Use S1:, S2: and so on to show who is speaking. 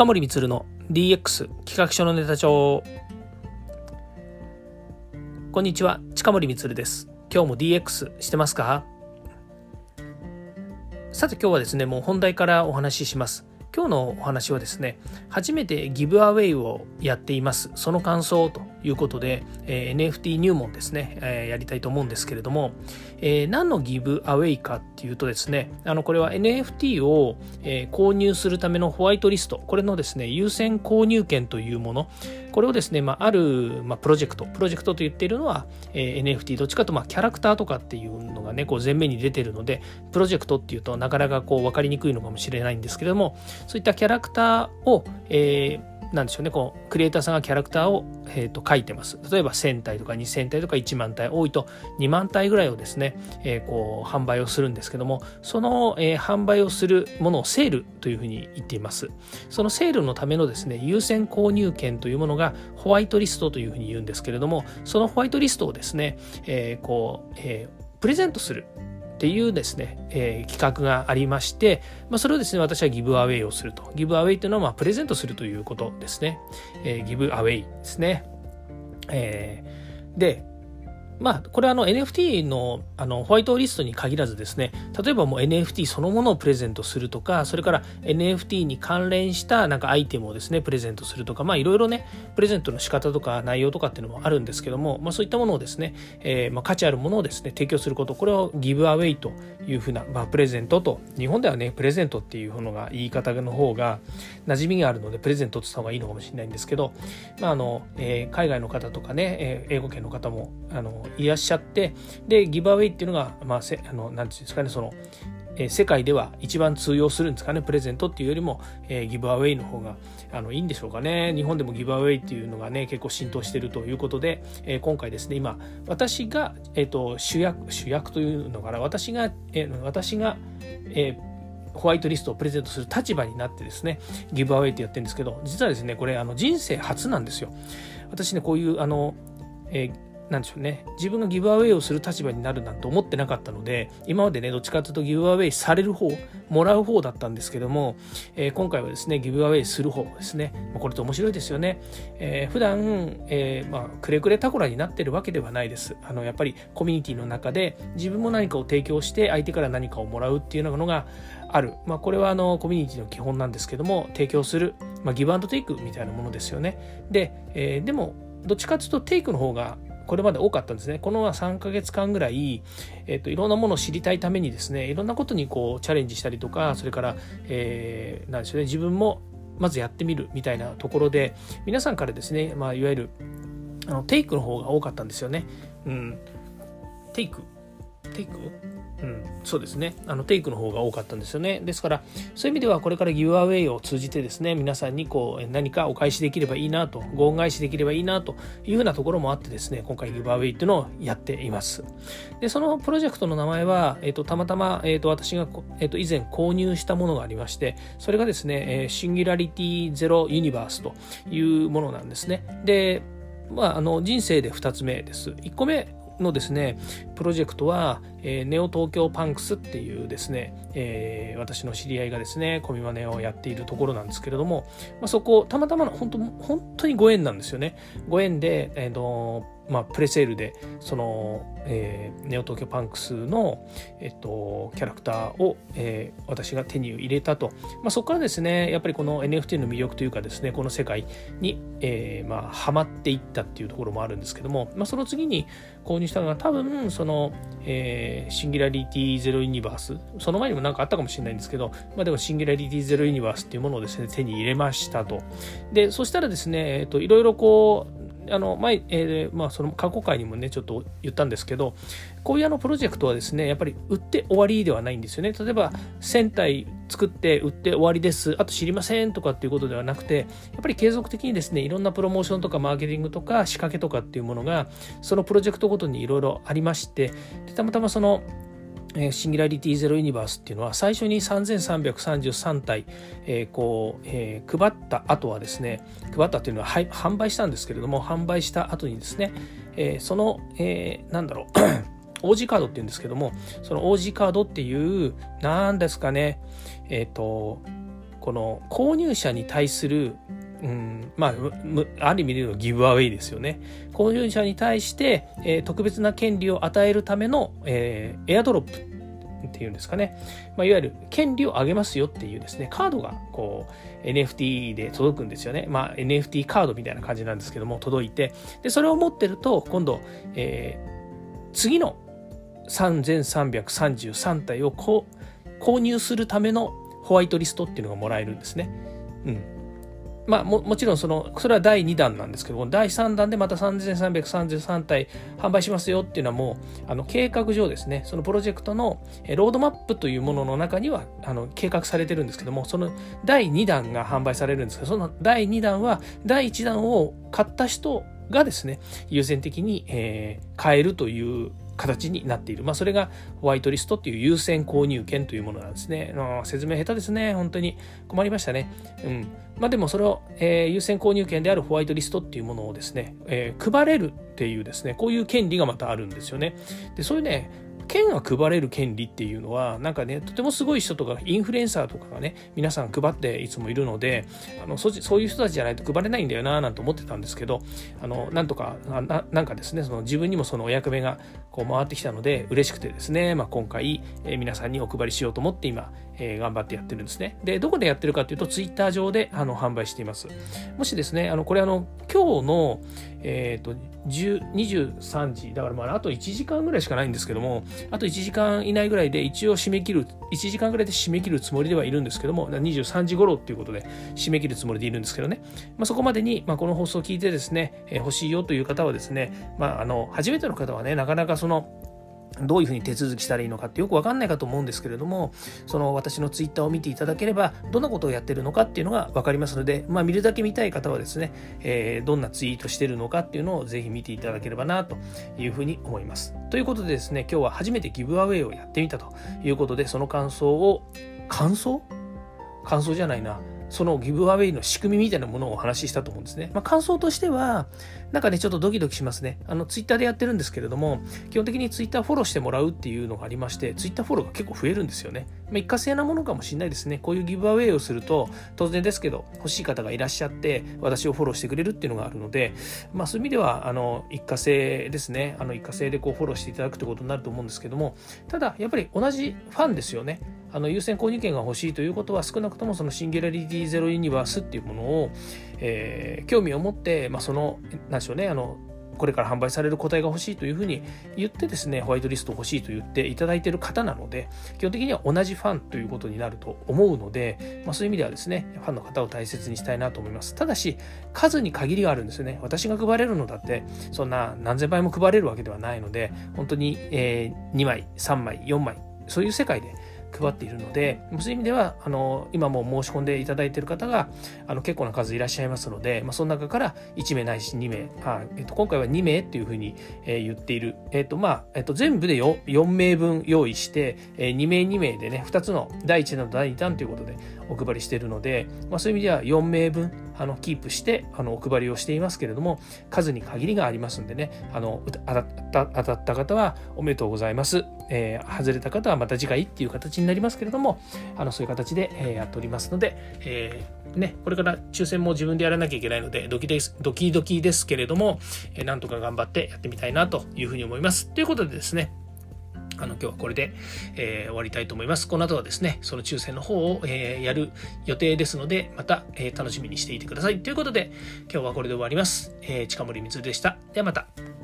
S1: 近森光の DX 企画書のネタ帳。こんにちは近森光です。今日も DX してますか？さて今日はですねもう本題からお話しします。今日のお話はですね初めてギブアウェイをやっています。その感想ということで、えー、NFT 入門ですね、えー、やりたいと思うんですけれども、えー、何のギブアウェイかっていうとですねあのこれは NFT を、えー、購入するためのホワイトリストこれのですね優先購入権というものこれをですね、まあ、ある、まあ、プロジェクトプロジェクトと言っているのは、えー、NFT どっちかとまあキャラクターとかっていうのがねこう前面に出てるのでプロジェクトっていうとなかなかこう分かりにくいのかもしれないんですけれどもそういったキャラクターを、えー、なんでしょうね、こう、クリエイターさんがキャラクターを、えーと、書いてます。例えば1000体とか2000体とか1万体、多いと2万体ぐらいをですね、えー、こう、販売をするんですけども、その、えー、販売をするものをセールというふうに言っています。そのセールのためのですね、優先購入権というものがホワイトリストというふうに言うんですけれども、そのホワイトリストをですね、えー、こう、えプレゼントするっていうですね、えー、企画がありまして、まあ、それをですね、私はギブアウェイをすると。ギブアウェイというのは、まあ、プレゼントするということですね。えー、ギブアウェイですね。えー、で、まあ、これはあの NFT のあのホワイトリストに限らずですね、例えばもう NFT そのものをプレゼントするとか、それから NFT に関連したなんかアイテムをですね、プレゼントするとか、まあいろいろね、プレゼントの仕方とか内容とかっていうのもあるんですけども、まあそういったものをですね、えー、まあ価値あるものをですね、提供すること、これをギブアウェイというふうな、まあプレゼントと、日本ではね、プレゼントっていうのが言い方の方が馴染みがあるので、プレゼントって言った方がいいのかもしれないんですけど、まああの、えー、海外の方とかね、えー、英語圏の方も、あの、いらっしゃって、で、ギブアウェイっていうのが、まあ、せあの、なんていうんですかね、その、え、世界では一番通用するんですかね、プレゼントっていうよりも、えー、ギブアウェイの方があのいいんでしょうかね？日本でもギブアウェイっていうのがね、結構浸透してるということで、えー、今回ですね、今、私が、えーと、主役、主役というのかな、私が、えー、私が、えーホワイトリストをプレゼントする立場になってですね、ギブアウェイってやってるんですけど、実はですね、これ、あの、人生初なんですよ。私ね、こういう、あの、えーなんでしょうね。自分がギブアウェイをする立場になるなんて思ってなかったので今までねどっちかというとギブアウェイされる方もらう方だったんですけども、えー、今回はですねギブアウェイする方ですね、まあ、これって面白いですよね、えー、普段、えー、まあ、くれくれタコラになってるわけではないです。あのやっぱりコミュニティの中で自分も何かを提供して相手から何かをもらうっていうのがある、まあ、これはあのコミュニティの基本なんですけども提供する、まあ、ギブアンドテイクみたいなものですよね。で、えー、でもどっちかというとテイクの方がこれまで多かったんですね。この3ヶ月間ぐらい、えっと、いろんなものを知りたいためにですね、いろんなことにこうチャレンジしたりとか、それから、えー、なんでしょうね、自分もまずやってみるみたいなところで、皆さんからですね、まあ、いわゆるあのテイクの方が多かったんですよね。うん。テイク？テイク？うん、そうですね。あのテイクの方が多かったんですよね。ですからそういう意味ではこれからギブアウェイを通じてですね皆さんにこう何かお返しできればいいなとご恩返しできればいいなというふうなところもあってですね今回ギブアウェイっていうのをやっています。でそのプロジェクトの名前は、えーと、たまたま、えーと、私が、えーと、以前購入したものがありましてそれがですね、えー、シンギュラリティゼロユニバースというものなんですね。でまあ、あの人生で2つ目です。1個目のですねプロジェクトは、えー、ネオ東京パンクスっていうですね、えー、私の知り合いがですねコミマネをやっているところなんですけれども、まあ、そこたまたまの本当本当にご縁なんですよね。ご縁で、えーとまあ、プレセールでその、えー、ネオ東京パンクスの、えっと、キャラクターを、えー、私が手に入れたと、まあ、そこからですねやっぱりこの NFT の魅力というかですねこの世界に、えー、まあ、ハマっていったっていうところもあるんですけども、まあ、その次に購入したのが多分その、のえー、シンギュラリティゼロユニバースその前にも何かあったかもしれないんですけど、まあ、でもシンギュラリティゼロユニバースっていうものをですね手に入れましたと。でそしたらですね、えっと、いろいろこうあの前、えー、まあ、その過去回にもねちょっと言ったんですけどこういうあのプロジェクトはですねやっぱり売って終わりではないんですよね。例えば1000体作って売って終わりです。あと知りませんとかっていうことではなくてやっぱり継続的にですねいろんなプロモーションとかマーケティングとか仕掛けとかっていうものがそのプロジェクトごとにいろいろありましてでたまたまそのえシンギュラリティゼロユニバースっていうのは最初に3333体、えー、こう、えー、配った後はですね配ったっていうのは販売したんですけれども販売した後にですね、えー、その、えー、なんだろうオージーカードっていうんですけどもそのオージーカードっていう何ですかねえっ、とこの購入者に対するうん、まあ、ある意味でのギブアウェイですよね。購入者に対して、えー、特別な権利を与えるための、えー、エアドロップっていうんですかね。まあ、いわゆる権利をあげますよっていうですね、カードがこう NFT で届くんですよね。まあ、NFT カードみたいな感じなんですけども、届いて、で、それを持ってると、今度、えー、次の3333体を購入するためのホワイトリストっていうのがもらえるんですね。うん。まあも、もちろんその、それは第2弾なんですけども、第3弾でまた3333体販売しますよっていうのはもう、あの、計画上ですね、そのプロジェクトのロードマップというものの中には、あの、計画されてるんですけども、その第2弾が販売されるんですけど、その第2弾は、第1弾を買った人がですね、優先的に、えー、買えるという形になっている。まあ、それがホワイトリストっていう優先購入権というものなんですね。説明下手ですね。本当に困りましたね。うん。まあ、でもそれを、えー、優先購入権であるホワイトリストっていうものをですね、えー、配れるっていうですね、こういう権利がまたあるんですよね。で、そういうね、券が配れる権利っていうのはなんかねとてもすごい人とかインフルエンサーとかがね皆さん配っていつもいるのであのそそういう人たちじゃないと配れないんだよななんて思ってたんですけどあのなんとかななんかですねその自分にもそのお役目がこう回ってきたので嬉しくてですね、まあ、今回、え、皆さんにお配りしようと思って今、えー、頑張ってやってるんですね。でどこでやってるかというとツイッター上であの販売しています。もしですねあのこれあの今日のえっ、ー、と23時だからまああと1時間ぐらいしかないんですけどもあと1時間以内ぐらいで一応締め切る1時間ぐらいで締め切るつもりではいるんですけども23時頃っていうことで締め切るつもりでいるんですけどね、まあ、そこまでに、まあ、この放送を聞いてですね、えー、欲しいよという方はですね、まあ、あの初めての方はねなかなかそのどういうふうに手続きしたらいいのかってよくわかんないかと思うんですけれども、その私のツイッターを見ていただければ、どんなことをやってるのかっていうのがわかりますので、まあ見るだけ見たい方はですね、えー、どんなツイートしてるのかっていうのをぜひ見ていただければなというふうに思います。ということでですね、今日は初めてギブアウェイをやってみたということで、その感想を、感想？感想じゃないな。そのギブアウェイの仕組みみたいなものをお話ししたと思うんですね。まあ、感想としては、なんかね、ちょっとドキドキしますね。あの、ツイッターでやってるんですけれども、基本的にツイッターフォローしてもらうっていうのがありまして、ツイッターフォローが結構増えるんですよね。まあ、一過性なものかもしれないですね。こういうギブアウェイをすると、当然ですけど、欲しい方がいらっしゃって、私をフォローしてくれるっていうのがあるので、まあ、そういう意味では、あの、一過性ですね。あの、一過性でこうフォローしていただくってことになると思うんですけども、ただ、やっぱり同じファンですよね。あの優先購入権が欲しいということは少なくともそのシンギュラリティゼロユニバースっていうものを、えー、興味を持って、まあ、その何でしょうねあのこれから販売される個体が欲しいというふうに言ってですねホワイトリスト欲しいと言っていただいている方なので基本的には同じファンということになると思うので、まあ、そういう意味ではですねファンの方を大切にしたいなと思います。ただし数に限りがあるんですよね。私が配れるのだってそんな何千倍も配れるわけではないので本当に、えー、2枚3枚4枚そういう世界で配っているので、そういう意味では、あの、今も申し込んでいただいている方が、あの、結構な数いらっしゃいますので、まあ、その中から1名ないし2名、あえっと、今回は2名っていうふうに、えー、言っている。えっと、まあ、えっと、全部で 4, 4名分用意して、えー、2名2名でね、2つの第1弾と第2弾ということでお配りしているので、まあ、そういう意味では4名分、あの、キープして、あの、お配りをしていますけれども、数に限りがありますんでね、あの、当たった方はおめでとうございます。えー、外れた方はまた次回っていう形になりますけれども、あの、そういう形で、えー、やっておりますので、えー、ね、これから抽選も自分でやらなきゃいけないので、ドキです、ドキドキですけれども、えー、なんとか頑張ってやってみたいなというふうに思います。ということでですね、あの今日はこれで、えー、終わりたいと思います。この後はですね、その抽選の方を、えー、やる予定ですので、また、えー、楽しみにしていてください。ということで、今日はこれで終わります。えー、近森光でした。ではまた。